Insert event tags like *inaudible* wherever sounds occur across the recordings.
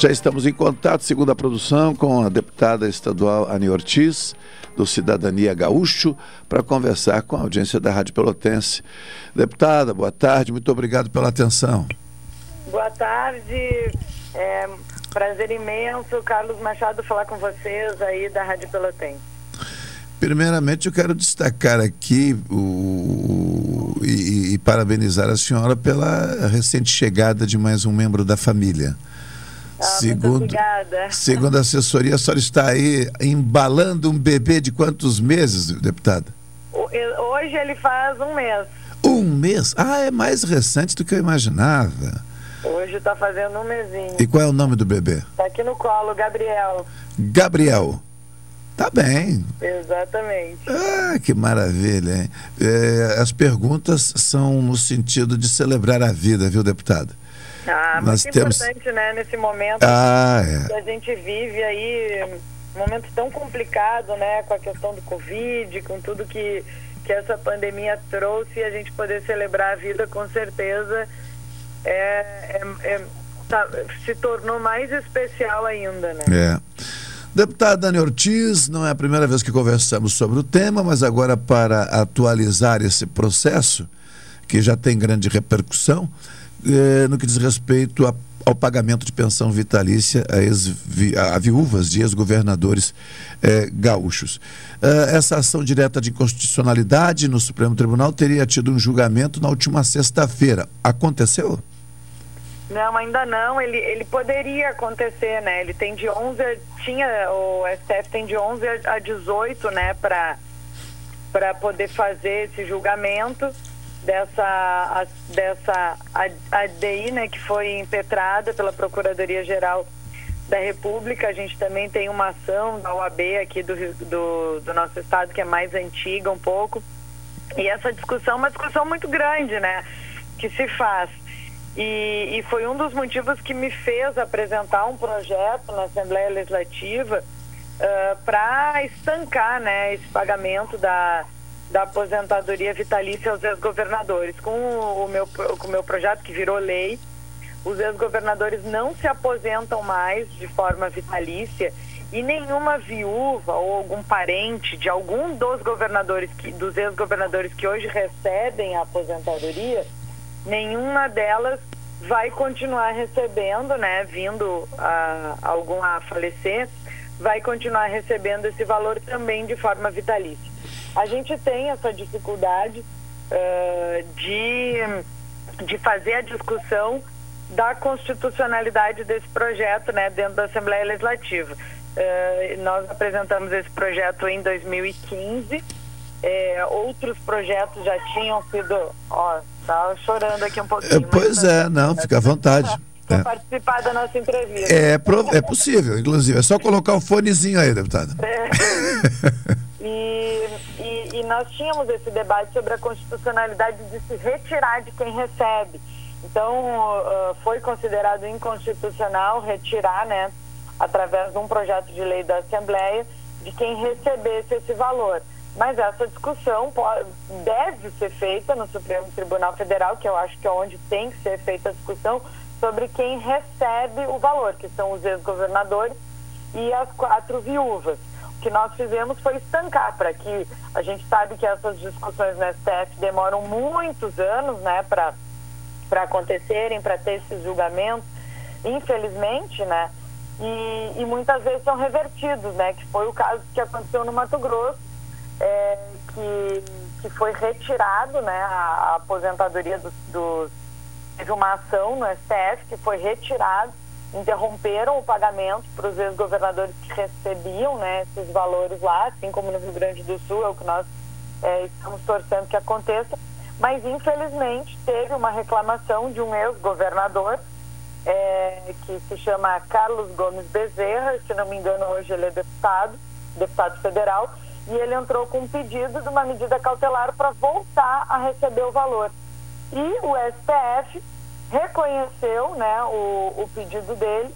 Já estamos em contato, segundo a produção, com a deputada estadual Ani Ortiz, do Cidadania Gaúcho, para conversar com a audiência da Rádio Pelotense. Deputada, boa tarde, muito obrigado pela atenção. Boa tarde, é, prazer imenso, Carlos Machado, falar com vocês aí da Rádio Pelotense. Primeiramente, eu quero destacar aqui o, e, e parabenizar a senhora pela recente chegada de mais um membro da família. Ah, segundo, segundo a assessoria, a senhora está aí embalando um bebê de quantos meses, deputada? Hoje ele faz um mês. Um mês? Ah, é mais recente do que eu imaginava. Hoje está fazendo um mesinho. E qual é o nome do bebê? Está aqui no colo, Gabriel. Gabriel. Tá bem. Exatamente. Ah, que maravilha, hein? É, as perguntas são no sentido de celebrar a vida, viu, deputada? Ah, Nós muito temos... importante, né, nesse momento ah, é. que a gente vive aí, um momento tão complicado, né, com a questão do Covid, com tudo que, que essa pandemia trouxe, a gente poder celebrar a vida com certeza é, é, é tá, se tornou mais especial ainda, né? É. Deputada Dani Ortiz, não é a primeira vez que conversamos sobre o tema, mas agora para atualizar esse processo, que já tem grande repercussão, eh, no que diz respeito a, ao pagamento de pensão vitalícia a, ex, a viúvas de ex-governadores eh, gaúchos. Eh, essa ação direta de inconstitucionalidade no Supremo Tribunal teria tido um julgamento na última sexta-feira. Aconteceu? Não, ainda não. Ele, ele poderia acontecer, né? Ele tem de 11, tinha, o STF tem de 11 a 18, né, para poder fazer esse julgamento dessa, dessa ADI, né, que foi impetrada pela Procuradoria-Geral da República. A gente também tem uma ação da OAB aqui do, do, do nosso estado, que é mais antiga um pouco. E essa discussão é uma discussão muito grande, né, que se faz. E, e foi um dos motivos que me fez apresentar um projeto na Assembleia Legislativa uh, para estancar né, esse pagamento da da aposentadoria vitalícia aos ex-governadores. Com o, meu, com o meu projeto, que virou lei, os ex-governadores não se aposentam mais de forma vitalícia e nenhuma viúva ou algum parente de algum dos governadores, que, dos ex-governadores que hoje recebem a aposentadoria, nenhuma delas vai continuar recebendo, né, vindo a, algum a falecer, vai continuar recebendo esse valor também de forma vitalícia a gente tem essa dificuldade uh, de, de fazer a discussão da constitucionalidade desse projeto né, dentro da Assembleia Legislativa. Uh, nós apresentamos esse projeto em 2015. É, outros projetos já tinham sido. Ó, tá chorando aqui um pouquinho. É, pois é, não, fica à vontade. É. participar da nossa entrevista. É, é possível, inclusive. É só colocar o fonezinho aí, deputada. É. *laughs* E, e, e, nós tínhamos esse debate sobre a constitucionalidade de se retirar de quem recebe. Então, uh, foi considerado inconstitucional retirar, né, através de um projeto de lei da Assembleia, de quem recebesse esse valor. Mas essa discussão pode, deve ser feita no Supremo Tribunal Federal, que eu acho que é onde tem que ser feita a discussão sobre quem recebe o valor, que são os ex-governadores e as quatro viúvas que nós fizemos foi estancar para que a gente sabe que essas discussões no STF demoram muitos anos, né, para para acontecerem, para ter esses julgamentos, infelizmente, né, e, e, muitas vezes são revertidos, né, que foi o caso que aconteceu no Mato Grosso, é, que, que foi retirado, né, a, a aposentadoria dos, dos uma ação no STF que foi retirado interromperam o pagamento para os ex-governadores que recebiam né, esses valores lá, assim como no Rio Grande do Sul, é o que nós é, estamos torcendo que aconteça. Mas, infelizmente, teve uma reclamação de um ex-governador, é, que se chama Carlos Gomes Bezerra, se não me engano, hoje ele é deputado, deputado federal, e ele entrou com um pedido de uma medida cautelar para voltar a receber o valor. E o STF reconheceu né, o, o pedido dele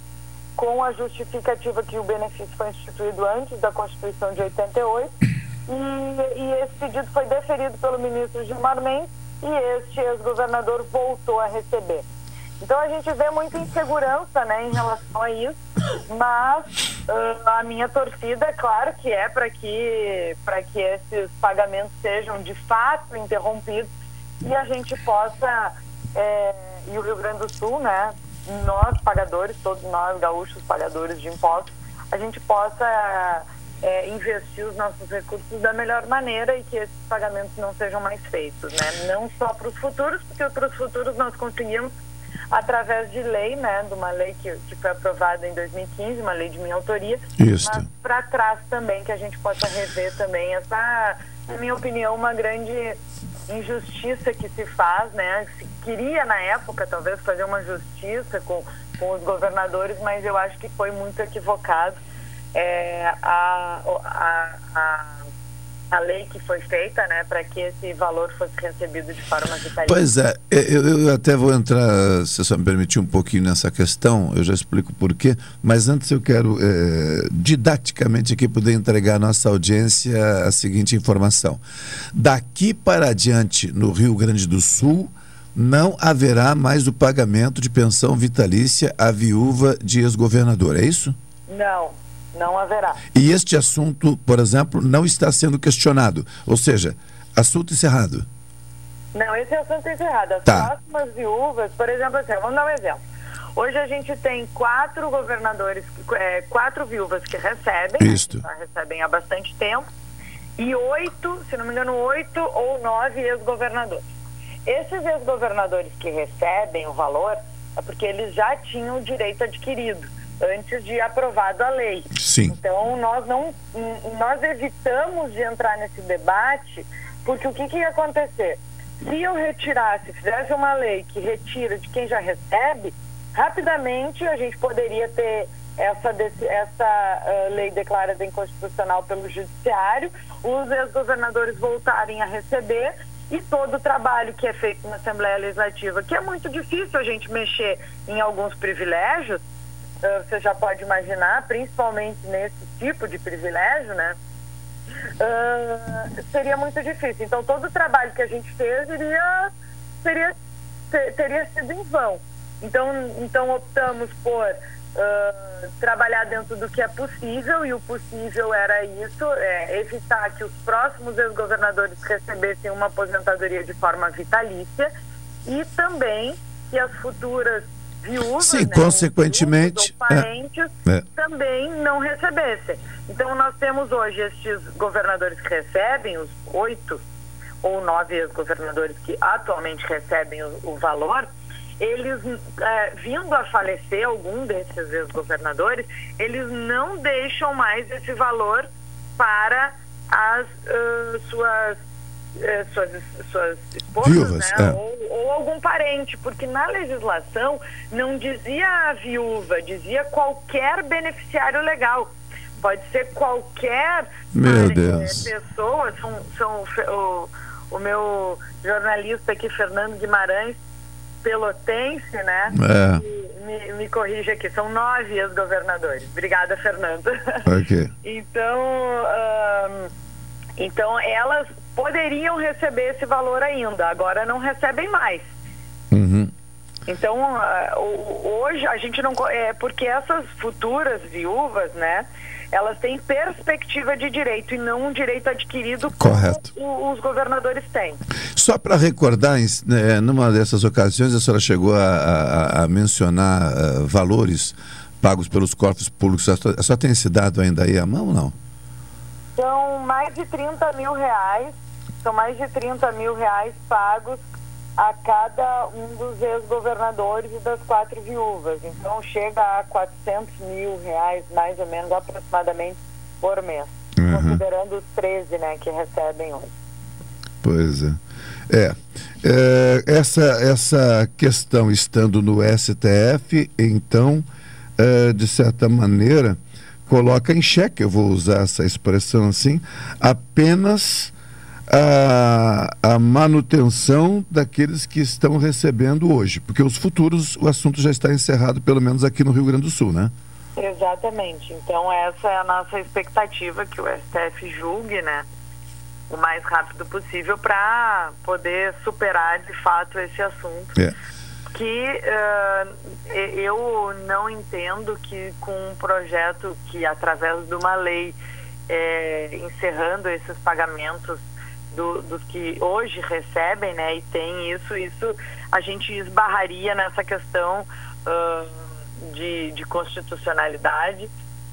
com a justificativa que o benefício foi instituído antes da Constituição de 88 e, e esse pedido foi deferido pelo ministro Gilmar Mendes e este ex-governador voltou a receber. Então a gente vê muita insegurança né, em relação a isso, mas uh, a minha torcida, é claro que é para que, que esses pagamentos sejam de fato interrompidos e a gente possa, é, e o Rio Grande do Sul, né, nós pagadores, todos nós gaúchos pagadores de impostos, a gente possa é, investir os nossos recursos da melhor maneira e que esses pagamentos não sejam mais feitos, né? Não só para os futuros, porque para os futuros nós conseguimos através de lei, né, de uma lei que, que foi aprovada em 2015, uma lei de minha autoria, Isso. mas para trás também que a gente possa rever também essa, na minha opinião, uma grande injustiça que se faz, né? Se queria na época talvez fazer uma justiça com, com os governadores, mas eu acho que foi muito equivocado é, a, a, a, a lei que foi feita, né, para que esse valor fosse recebido de forma vitalícia. Pois é, eu, eu, até vou entrar, se você me permitir, um pouquinho nessa questão, eu já explico por quê, mas antes eu quero é, didaticamente aqui poder entregar à nossa audiência a seguinte informação. Daqui para adiante, no Rio Grande do Sul, não haverá mais o pagamento de pensão vitalícia à viúva de ex-governador, é isso? Não, não haverá. E este assunto, por exemplo, não está sendo questionado. Ou seja, assunto encerrado. Não, esse é assunto encerrado. As tá. próximas viúvas, por exemplo, assim, vamos dar um exemplo. Hoje a gente tem quatro governadores, é, quatro viúvas que recebem, Isto. Né, recebem há bastante tempo, e oito, se não me engano, oito ou nove ex-governadores. Esses ex-governadores que recebem o valor é porque eles já tinham o direito adquirido antes de aprovada a lei. Sim. Então nós não nós evitamos de entrar nesse debate porque o que, que ia acontecer? Se eu retirasse, fizesse uma lei que retira de quem já recebe, rapidamente a gente poderia ter essa, essa uh, lei declarada inconstitucional pelo judiciário, os ex-governadores voltarem a receber e todo o trabalho que é feito na Assembleia Legislativa, que é muito difícil a gente mexer em alguns privilégios, você já pode imaginar, principalmente nesse tipo de privilégio, né? Uh, seria muito difícil. Então, todo o trabalho que a gente fez iria, seria, ter, teria sido em vão. Então, então optamos por uh, trabalhar dentro do que é possível, e o possível era isso, é, evitar que os próximos ex-governadores recebessem uma aposentadoria de forma vitalícia e também que as futuras viúvas, Sim, né, consequentemente, ou parentes, é, é. também não recebessem. Então nós temos hoje estes governadores que recebem, os oito ou nove ex-governadores que atualmente recebem o, o valor, eles, é, vindo a falecer algum desses ex-governadores, eles não deixam mais esse valor para as uh, suas suas, suas esposas, Viúvas, né? é. ou, ou, algum parente, porque na legislação não dizia a viúva, dizia qualquer beneficiário legal. Pode ser qualquer Meu pare- Deus. pessoa, são, são o, o meu jornalista aqui, Fernando Guimarães, pelotense, né? É. Me, me corrige aqui, são nove ex-governadores. Obrigada, Fernando. Ok. *laughs* Então, ahn, então elas poderiam receber esse valor ainda, agora não recebem mais. Uhum. Então, ah, hoje a gente não. É porque essas futuras viúvas, né? Elas têm perspectiva de direito e não um direito adquirido como Correto. o- os governadores têm. Só para recordar, em- né, numa dessas ocasiões a senhora chegou a, a- a mencionar eh, valores pagos pelos corpos públicos. A senhora- a senhora tem esse dado ainda aí à mão ou não? São mais de 30 mil reais, são mais de 30 mil reais pagos a cada um dos ex-governadores e das quatro viúvas. Então chega a 400 mil reais, mais ou menos, aproximadamente, por mês. Uhum. Considerando os 13 né, que recebem hoje. Pois é. É, é, essa, essa questão estando no STF, então, é, de certa maneira, coloca em xeque, eu vou usar essa expressão assim, apenas a, a manutenção daqueles que estão recebendo hoje. Porque os futuros, o assunto já está encerrado, pelo menos aqui no Rio Grande do Sul, né? Exatamente. Então essa é a nossa expectativa que o STF julgue, né? O mais rápido possível para poder superar de fato esse assunto. É. que uh, eu não entendo que com um projeto que, através de uma lei, é, encerrando esses pagamentos do, dos que hoje recebem, né, e tem isso, isso a gente esbarraria nessa questão uh, de, de constitucionalidade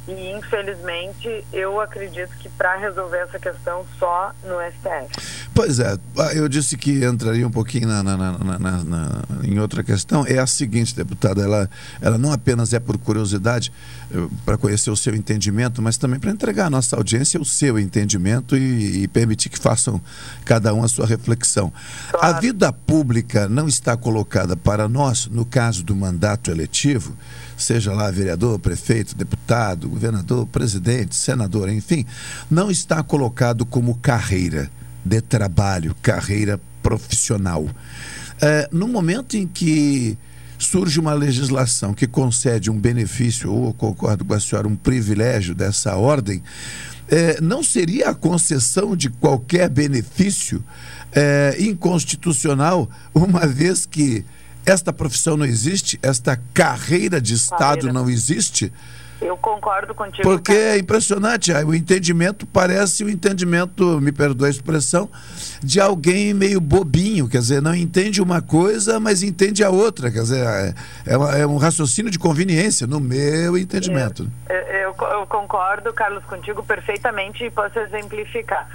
e infelizmente eu acredito que para resolver essa questão só no STF. Pois é, ah, eu disse que entraria um pouquinho na, na, na, em outra questão. É a seguinte, deputada, ela, ela não apenas é por curiosidade eh, para conhecer o seu entendimento, mas também para entregar à nossa audiência o seu entendimento e, e, permitir que façam cada um a sua reflexão. Claro. A vida pública não está colocada para nós, no caso do mandato eletivo, seja lá vereador, prefeito, deputado, governador, presidente, senador, enfim, não está colocado como carreira de trabalho, carreira profissional. É, no momento em que surge uma legislação que concede um benefício, ou concordo com a senhora, um privilégio dessa ordem, é, não seria a concessão de qualquer benefício é, inconstitucional, uma vez que esta profissão não existe, esta carreira de Estado carreira. não existe? Eu concordo contigo. Porque é impressionante, o entendimento parece o entendimento, me perdoe a expressão, de alguém meio bobinho, quer dizer, não entende uma coisa, mas entende a outra, quer dizer, é, é, é um raciocínio de conveniência, no meu entendimento. Eu, eu, eu concordo, Carlos, contigo perfeitamente e posso exemplificar.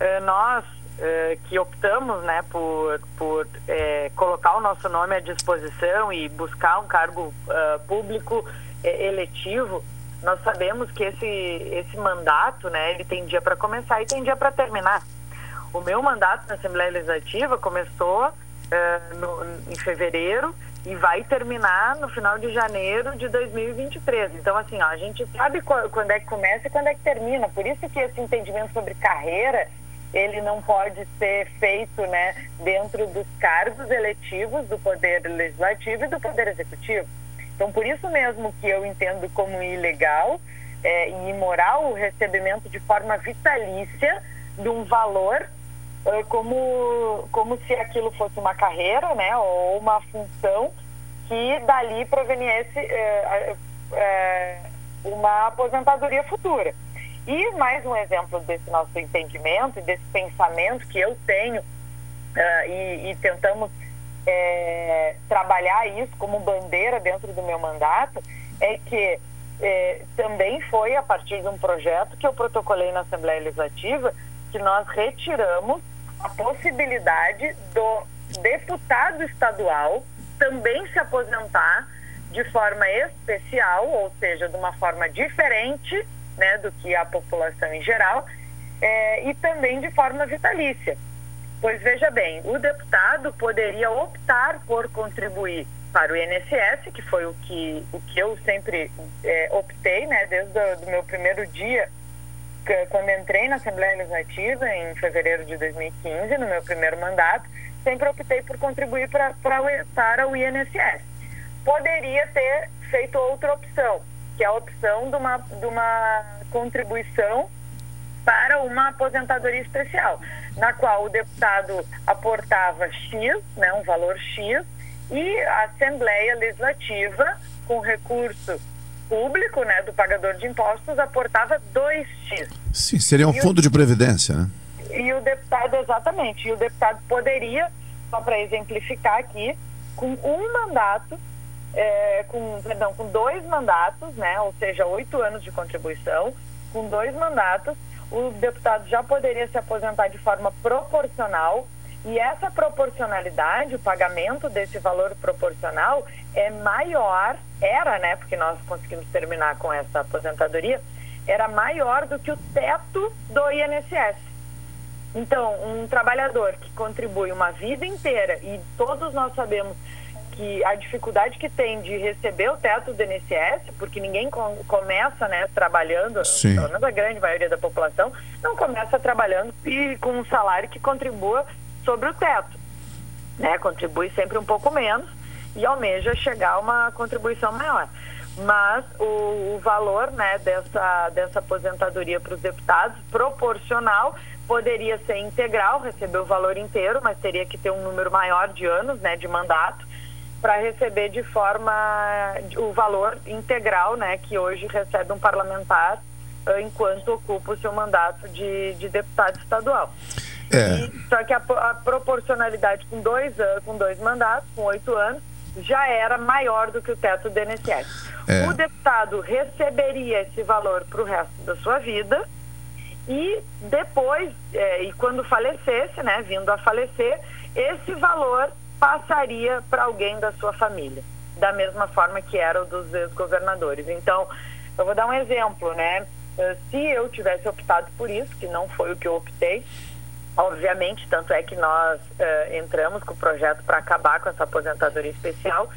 Uh, nós uh, que optamos né, por, por uh, colocar o nosso nome à disposição e buscar um cargo público é, eletivo, nós sabemos que esse, esse mandato, né, ele tem dia para começar e tem dia para terminar. O meu mandato na Assembleia Legislativa começou no, em fevereiro e vai terminar no final de janeiro de 2023. Então, assim, ó, a gente sabe quando é que começa e quando é que termina. Por isso que esse entendimento sobre carreira, ele não pode ser feito, né, dentro dos cargos eletivos do Poder Legislativo e do Poder Executivo. Então, por isso mesmo que eu entendo como ilegal é, e imoral o recebimento de forma vitalícia de um valor é, como, como se aquilo fosse uma carreira, né, ou uma função que dali proveniesse é, uma aposentadoria futura. E mais um exemplo desse nosso entendimento e desse pensamento que eu tenho uh, e, e, tentamos é, trabalhar isso como bandeira dentro do meu mandato é que é, também foi a partir de um projeto que eu protocolei na Assembleia Legislativa que nós retiramos a possibilidade do deputado estadual também se aposentar de forma especial, ou seja, de uma forma diferente né, do que a população em geral, é, e também de forma vitalícia. Pois veja bem, o deputado poderia optar por contribuir para o INSS, que foi o que, o que eu sempre é, optei, né, desde o meu primeiro dia, que, quando entrei na Assembleia Legislativa, em fevereiro de 2015, no meu primeiro mandato, sempre optei por contribuir pra, pra, para o INSS. Poderia ter feito outra opção, que é a opção de uma, de uma contribuição para uma aposentadoria especial, na qual o deputado aportava X, né, um valor X, e a Assembleia Legislativa, com recurso público, né, do pagador de impostos, aportava 2X. Sim, seria um e fundo o, de previdência, né? E o deputado, exatamente, e o deputado poderia, só para exemplificar aqui, com um mandato, é, com, perdão, com dois mandatos, né, ou seja, oito anos de contribuição, com dois mandatos, o deputado já poderia se aposentar de forma proporcional e essa proporcionalidade, o pagamento desse valor proporcional é maior, era, né, porque nós conseguimos terminar com essa aposentadoria, era maior do que o teto do INSS. Então, um trabalhador que contribui uma vida inteira e todos nós sabemos que a dificuldade que tem de receber o teto do INSS, porque ninguém com, começa né, trabalhando, Sim. pelo menos a grande maioria da população, não começa trabalhando e com um salário que contribua sobre o teto. Né? Contribui sempre um pouco menos e almeja chegar a uma contribuição maior. Mas o, o valor né, dessa, dessa aposentadoria para os deputados, proporcional, poderia ser integral, receber o valor inteiro, mas teria que ter um número maior de anos né, de mandato para receber de forma o valor integral, né, que hoje recebe um parlamentar uh, enquanto ocupa o seu mandato de, de deputado estadual. É. E, só que a, a, proporcionalidade com dois com dois mandatos, com oito anos, já era maior do que o teto do INSS. É. O deputado receberia esse valor para o resto da sua vida e depois, é, e quando falecesse, né, vindo a falecer, esse valor passaria para alguém da sua família, da mesma forma que era o dos ex-governadores. Então, eu vou dar um exemplo, né? Eh, se eu tivesse optado por isso, que não foi o que eu optei, obviamente, tanto é que nós uh, entramos com o projeto para acabar com essa aposentadoria especial.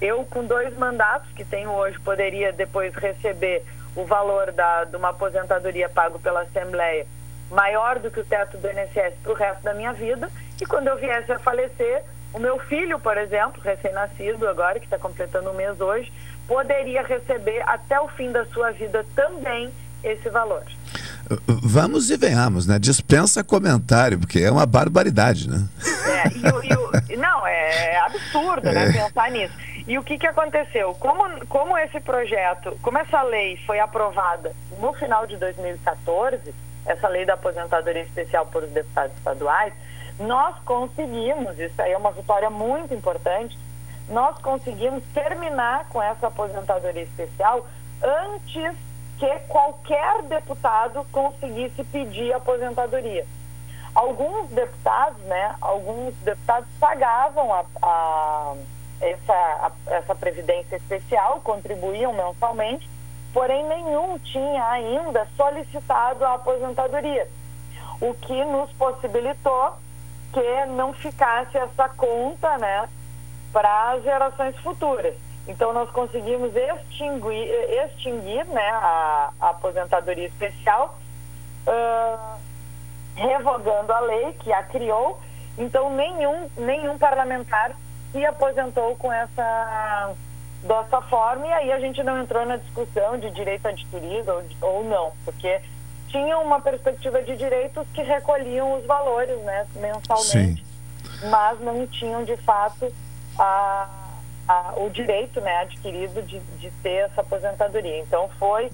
Eu, com dois mandatos que tenho hoje, poderia depois receber o valor da, de uma aposentadoria pago pela Assembleia maior do que o teto do INSS para o resto da minha vida. E quando eu viesse a falecer, o meu filho, por exemplo, recém-nascido agora, que está completando um mês hoje, poderia receber até o fim da sua vida também esse valor. Vamos e venhamos, né? Dispensa comentário, porque é uma barbaridade, né? É, e e não, é absurdo, né, é. né? Pensar nisso. E o que, que aconteceu? Como, como esse projeto, como essa lei foi aprovada no final de 2014, essa lei da aposentadoria especial por os deputados estaduais, nós conseguimos, isso aí é uma vitória muito importante, nós conseguimos terminar com essa aposentadoria especial antes que qualquer deputado conseguisse pedir aposentadoria. Alguns deputados, né, alguns deputados pagavam a, a, essa, a, essa previdência especial, contribuíam mensalmente, porém nenhum tinha ainda solicitado a aposentadoria, o que nos possibilitou que não ficasse essa conta, né, para as gerações futuras. Então nós conseguimos extinguir, extinguir né, a, a aposentadoria especial, uh, revogando a lei que a criou. Então nenhum, nenhum parlamentar se aposentou com essa dessa forma e aí a gente não entrou na discussão de direito adquirido ou, ou não, porque tinha uma perspectiva de direitos que recolhiam os valores né, mensalmente, Sim. mas não tinham de fato a a, o direito né, adquirido de, de ter essa aposentadoria. Então foi,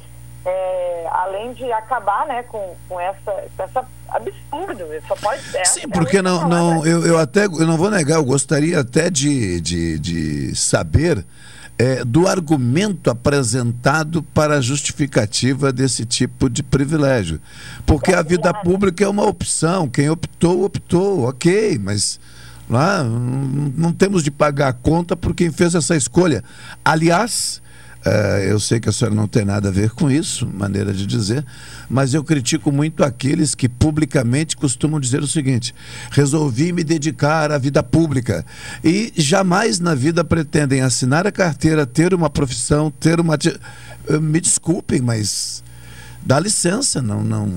é, além de acabar né, com, com essa, essa absurdo, só pode ser. Sim, porque é não, não eu, eu até eu não vou negar, eu gostaria até de, de, de saber é, do argumento apresentado para a justificativa desse tipo de privilégio. Porque a vida pública é uma opção, quem optou, optou, ok, mas lá, não temos de pagar a conta por quem fez essa escolha. Aliás, uh, eu sei que a senhora não tem nada a ver com isso, maneira de dizer, mas eu critico muito aqueles que publicamente costumam dizer o seguinte: resolvi me dedicar à vida pública e jamais na vida pretendem assinar a carteira, ter uma profissão, ter uma. Uh, me desculpem, mas dá licença, não, não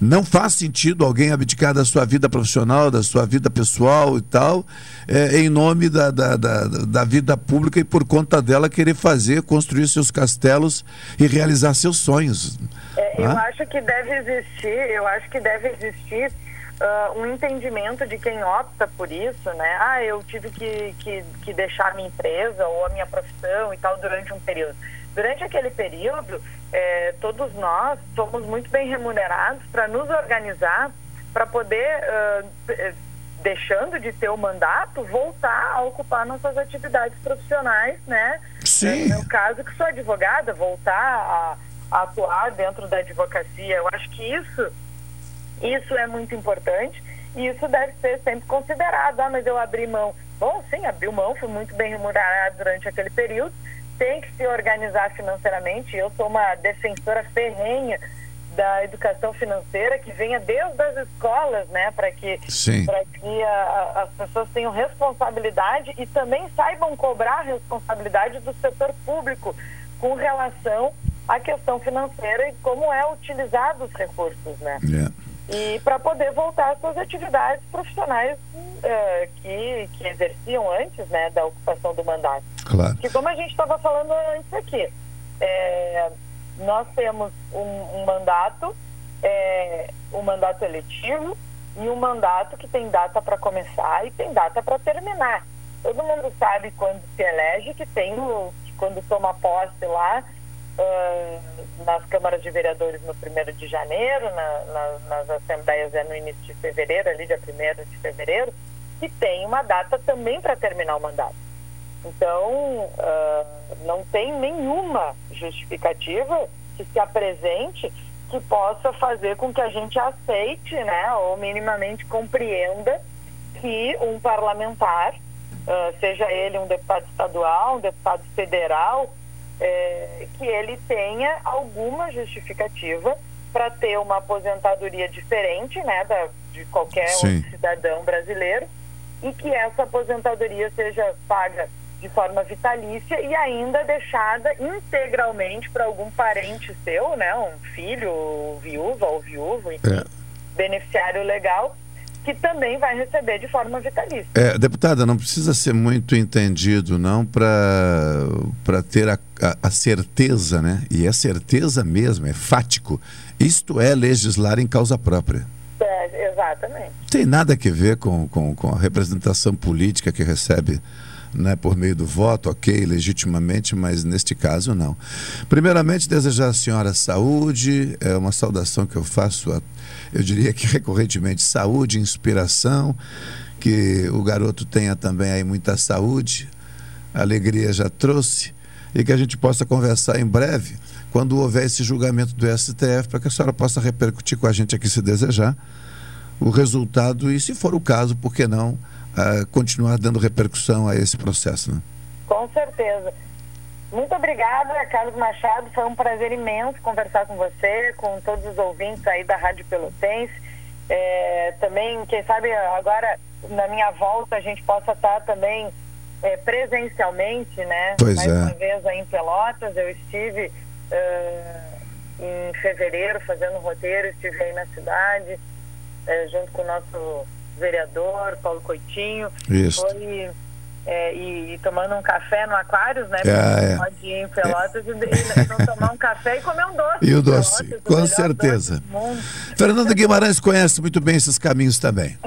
não faz sentido alguém abdicar da sua vida profissional, da sua vida pessoal e tal, é, em nome da, da, da, da, vida pública e por conta dela querer fazer, construir seus castelos e realizar seus sonhos. É, eu acho que deve existir, eu acho que deve existir uh, um entendimento de quem opta por isso, né? Ah, eu tive que, que, que deixar a minha empresa ou a minha profissão e tal durante um período. Durante aquele período, é, todos nós somos muito bem remunerados para nos organizar, para poder, uh, deixando de ter o mandato, voltar a ocupar nossas atividades profissionais, né? Sim. No caso que sou advogada, voltar a, a atuar dentro da advocacia. Eu acho que isso, isso é muito importante e isso deve ser sempre considerado. Ah, mas eu abri mão. Bom, sim, abri mão, fui muito bem remunerado durante aquele período, tem que se organizar financeiramente. Eu sou uma defensora ferrenha da educação financeira que venha desde as escolas, né, para que para que a, a, as pessoas tenham responsabilidade e também saibam cobrar responsabilidade do setor público com relação à questão financeira e como é utilizado os recursos, né? Yeah. E para poder voltar às suas atividades profissionais uh, que, que exerciam antes, né, da ocupação do mandato. Claro. Que como a gente estava falando antes aqui, é, nós temos um, um mandato, é, um mandato eletivo e um mandato que tem data para começar e tem data para terminar. todo mundo sabe quando se elege que tem que quando toma posse lá uh, nas câmaras de vereadores no 1 de janeiro, na, na, nas assembleias é no início de fevereiro, ali dia 1 de fevereiro, que tem uma data também para terminar o mandato. Então, uh, não tem nenhuma justificativa que se apresente que possa fazer com que a gente aceite, né, ou minimamente compreenda que um parlamentar, uh, seja ele um deputado estadual, um deputado federal, é, que ele tenha alguma justificativa para ter uma aposentadoria diferente, né, da, de qualquer um cidadão brasileiro, e que essa aposentadoria seja paga de forma vitalícia e ainda deixada integralmente para algum parente seu, né, um filho, viúva ou viúvo, enfim, é. beneficiário legal, que também vai receber de forma vitalícia. É, deputada, não precisa ser muito entendido, não, para ter a, a, a, certeza, né? E é certeza mesmo, é fático. Isto é legislar em causa própria. É, exatamente. Tem nada a ver com, com, com a representação política que recebe né, por meio do voto, ok, legitimamente, mas neste caso não. Primeiramente, desejar à senhora saúde, é uma saudação que eu faço, a, eu diria que recorrentemente, saúde, inspiração, que o garoto tenha também aí muita saúde, alegria já trouxe, e que a gente possa conversar em breve, quando houver esse julgamento do STF, para que a senhora possa repercutir com a gente aqui, se desejar, o resultado e, se for o caso, por que não, continuar dando repercussão a esse processo. Né? Com certeza. Muito obrigada, Carlos Machado. Foi um prazer imenso conversar com você, com todos os ouvintes aí da Rádio Pelotense. É, também, quem sabe agora, na minha volta, a gente possa estar também é, presencialmente, né? Pois Mais é. uma vez aí em Pelotas. Eu estive uh, em fevereiro fazendo roteiro, estive aí na cidade, uh, junto com o nosso vereador Paulo Coitinho. Isso. Foi é, e, e, tomando um café no Aquários, né? É, é. Pode ir em Pelotas é. e, e, não tomar um café e comer um doce. E o doce, Pelotas, com certeza. Doce Fernando Guimarães conhece muito bem esses caminhos também. *laughs*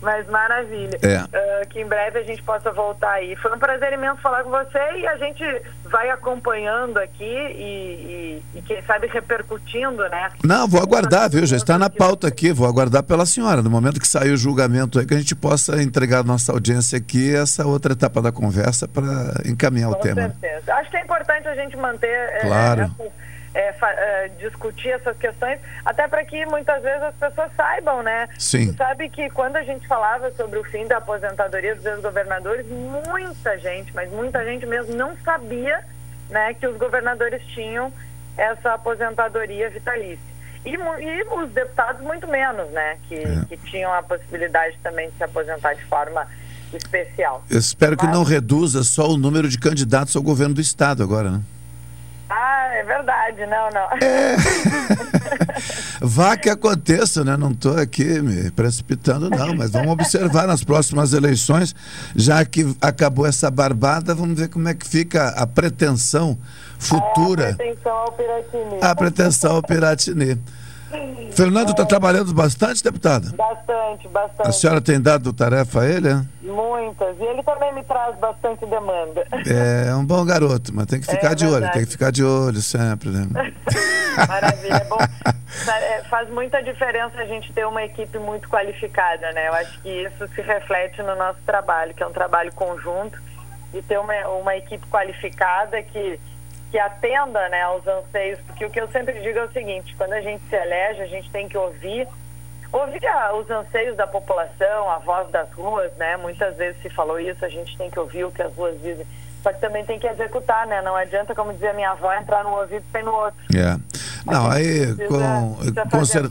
Mas maravilha. É. Uh, que em breve a gente possa voltar aí. Foi um prazer imenso falar com você e a gente vai acompanhando aqui e, e, e quem sabe repercutindo, né? Não, vou aguardar, viu? Já está na pauta aqui, vou aguardar pela senhora. No momento que sair o julgamento aí, que a gente possa entregar à nossa audiência aqui essa outra etapa da conversa para encaminhar com o tema. Com certeza. Acho que é importante a gente manter. Claro. É, é, é, discutir essas questões, até para que muitas vezes as pessoas saibam, né? Sim. Tu sabe que quando a gente falava sobre o fim da aposentadoria dos ex-governadores, muita gente, mas muita gente mesmo não sabia né, que os governadores tinham essa aposentadoria vitalícia. E, e os deputados muito menos, né? Que, é. que tinham a possibilidade também de se aposentar de forma especial. Eu espero Mas... que não reduza só o número de candidatos ao governo do estado agora, né? É verdade, não, não. É. *laughs* Vá que aconteça, né? Não estou aqui me precipitando, não, mas vamos observar nas próximas eleições, já que acabou essa barbada, vamos ver como é que fica a pretensão futura. a pretensão ao Piratini. A pretensão ao Piratini. Fernando está trabalhando bastante, deputada? Bastante, bastante. A senhora tem dado tarefa a ele? É? Muitas. E ele também me traz bastante demanda. É, é um bom garoto, mas tem que ficar é de verdade. olho, tem que ficar de olho sempre. Né? *laughs* Maravilha. É bom, é, faz muita diferença a gente ter uma equipe muito qualificada, né? Eu acho que isso se reflete no nosso trabalho, que é um trabalho conjunto, e ter uma, uma equipe qualificada que que atenda né, aos anseios, porque o que eu sempre digo é o seguinte, quando a gente se elege, a gente tem que ouvir, ouvir a, os anseios da população, a voz das ruas, né? Muitas vezes se falou isso, a gente tem que ouvir o que as ruas dizem. Só que também tem que executar, né? Não adianta, como dizia minha avó, entrar num ouvido sair no outro. É. Não, aí com, precisa com cer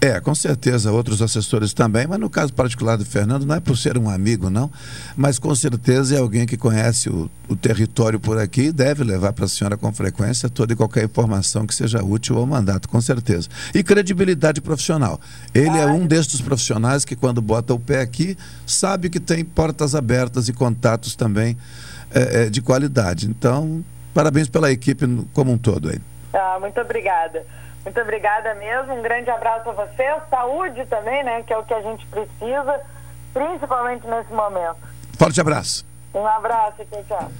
é, com certeza outros assessores também, mas no caso particular do Fernando não é por ser um amigo não, mas com certeza é alguém que conhece o, o território por aqui e deve levar para a senhora com frequência toda e qualquer informação que seja útil ao mandato, com certeza. E credibilidade profissional. Ele é um destes profissionais que quando bota o pé aqui sabe que tem portas abertas e contatos também é, de qualidade. Então, parabéns pela equipe como um todo aí. Ah, muito obrigada. Muito obrigada mesmo. Um grande abraço a você. Saúde também, né? Que é o que a gente precisa, principalmente nesse momento. Forte abraço. Um abraço, tchau, tchau.